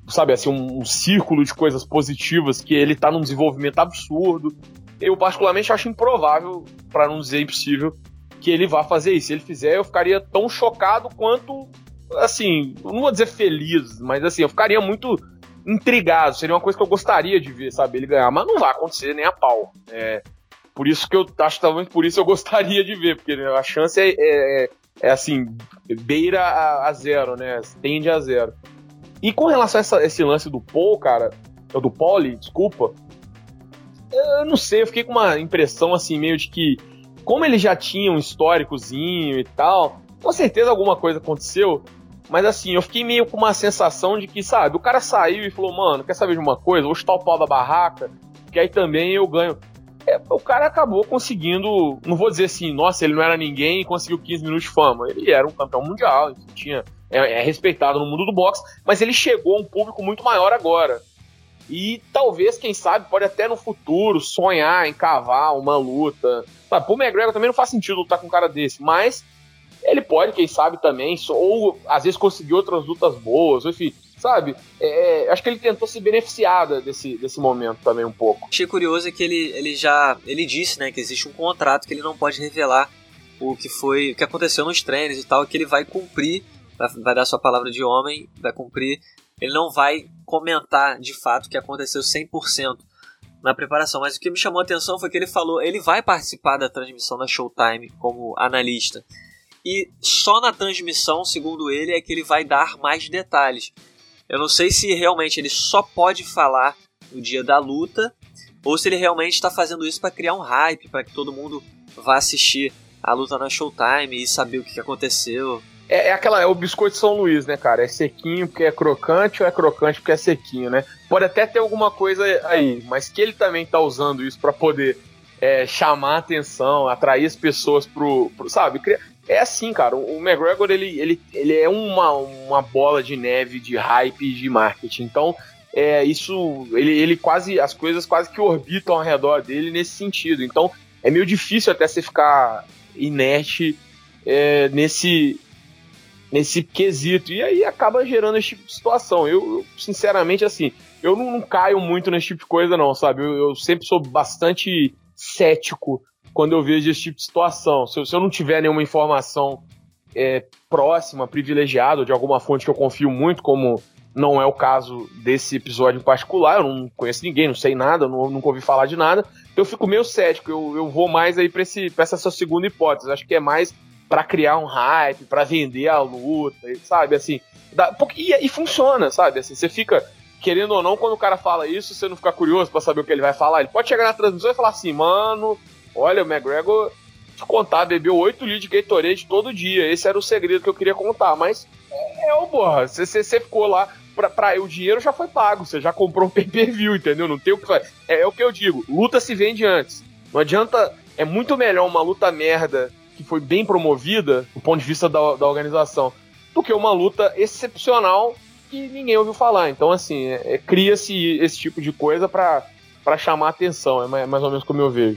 S2: sabe, assim, um, um, círculo de coisas positivas que ele tá num desenvolvimento absurdo. Eu, particularmente, acho improvável, para não dizer impossível, que ele vá fazer isso. Se ele fizer, eu ficaria tão chocado quanto, assim, não vou dizer feliz, mas assim, eu ficaria muito intrigado. Seria uma coisa que eu gostaria de ver, sabe, ele ganhar, mas não vai acontecer nem a pau. É, por isso que eu acho que talvez por isso eu gostaria de ver, porque a chance é, é, é assim, beira a, a, zero, né? Tende a zero. E com relação a essa, esse lance do Paul, cara, ou do Poli, desculpa, eu não sei, eu fiquei com uma impressão assim, meio de que, como ele já tinha um históricozinho e tal, com certeza alguma coisa aconteceu, mas assim, eu fiquei meio com uma sensação de que, sabe, o cara saiu e falou, mano, quer saber de uma coisa? Vou chutar o pau da barraca, que aí também eu ganho. É, o cara acabou conseguindo, não vou dizer assim, nossa, ele não era ninguém e conseguiu 15 minutos de fama. Ele era um campeão mundial, enfim, tinha, é, é respeitado no mundo do boxe, mas ele chegou a um público muito maior agora. E talvez, quem sabe, pode até no futuro sonhar em cavar uma luta. Sabe, pro McGregor também não faz sentido lutar com um cara desse, mas ele pode, quem sabe, também, ou às vezes conseguir outras lutas boas, enfim, sabe? É, é, acho que ele tentou se beneficiar desse, desse momento também um pouco.
S1: Achei curioso é que ele, ele já ele disse, né, que existe um contrato que ele não pode revelar o que foi, o que aconteceu nos treinos e tal, que ele vai cumprir, vai, vai dar sua palavra de homem, vai cumprir. Ele não vai comentar de fato o que aconteceu 100% na preparação, mas o que me chamou a atenção foi que ele falou, ele vai participar da transmissão da Showtime como analista. E só na transmissão, segundo ele, é que ele vai dar mais detalhes. Eu não sei se realmente ele só pode falar no dia da luta ou se ele realmente está fazendo isso para criar um hype, para que todo mundo vá assistir a luta na Showtime e saber o que aconteceu.
S2: É, é, aquela, é o biscoito São Luís, né, cara? É sequinho porque é crocante ou é crocante porque é sequinho, né? Pode até ter alguma coisa aí, mas que ele também tá usando isso para poder é, chamar atenção, atrair as pessoas pro, pro sabe? É assim, cara. O McGregor, ele, ele, ele é uma, uma bola de neve de hype e de marketing. Então, é isso. Ele, ele quase. As coisas quase que orbitam ao redor dele nesse sentido. Então, é meio difícil até você ficar inerte é, nesse, nesse quesito. E aí acaba gerando esse tipo de situação. Eu, eu sinceramente, assim, eu não, não, caio muito nesse tipo de coisa, não, sabe? Eu, eu sempre sou bastante cético quando eu vejo esse tipo de situação. Se eu, se eu não tiver nenhuma informação é, próxima, privilegiada, de alguma fonte que eu confio muito, como não é o caso desse episódio em particular, eu não conheço ninguém, não sei nada, não, nunca ouvi falar de nada, eu fico meio cético, eu, eu vou mais aí pra essa sua segunda hipótese, acho que é mais para criar um hype, para vender a luta, sabe, assim, dá, e, e, funciona, sabe, assim, você fica, querendo ou não, quando o cara fala isso, você não fica curioso para saber o que ele vai falar, ele pode chegar na transmissão e falar assim, mano, Olha, o McGregor, te contar, bebeu 8 litros de Gatorade todo dia. Esse era o segredo que eu queria contar. Mas é, o porra. Você, você ficou lá. Pra, pra, o dinheiro já foi pago, você já comprou um pay-per-view, entendeu? Não tem o que fazer. É, é o que eu digo, luta se vende antes. Não adianta. É muito melhor uma luta merda que foi bem promovida, do ponto de vista da, da organização, do que uma luta excepcional que ninguém ouviu falar. Então, assim, é, é, cria-se esse tipo de coisa para chamar atenção. É mais, mais ou menos como eu vejo.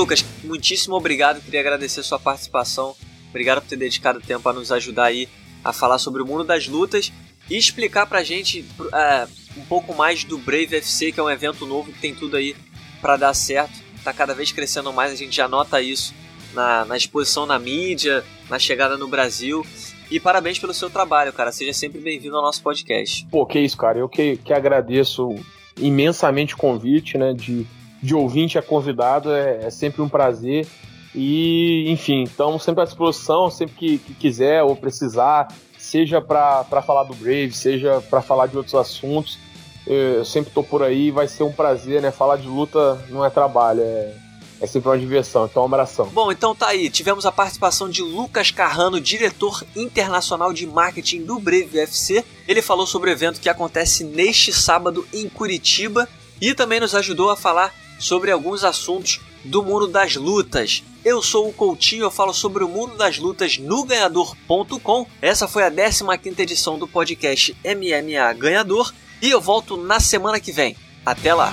S1: Lucas, muitíssimo obrigado. Queria agradecer sua participação. Obrigado por ter dedicado tempo a nos ajudar aí a falar sobre o mundo das lutas e explicar pra gente uh, um pouco mais do Brave FC, que é um evento novo que tem tudo aí para dar certo. Tá cada vez crescendo mais, a gente já nota isso na, na exposição na mídia, na chegada no Brasil. E parabéns pelo seu trabalho, cara. Seja sempre bem-vindo ao nosso podcast.
S2: Pô, que isso, cara. Eu que, que agradeço imensamente o convite, né, de de ouvinte a convidado é, é sempre um prazer. E, enfim, estamos sempre à disposição, sempre que, que quiser ou precisar, seja para falar do Brave, seja para falar de outros assuntos. eu sempre tô por aí, vai ser um prazer, né? Falar de luta não é trabalho, é, é sempre uma diversão. Então, um abração.
S1: Bom, então tá aí. Tivemos a participação de Lucas Carrano, diretor internacional de marketing do Brave UFC. Ele falou sobre o evento que acontece neste sábado em Curitiba e também nos ajudou a falar sobre alguns assuntos do mundo das lutas. Eu sou o Coutinho, eu falo sobre o mundo das lutas no ganhador.com. Essa foi a 15 edição do podcast MMA Ganhador e eu volto na semana que vem. Até lá!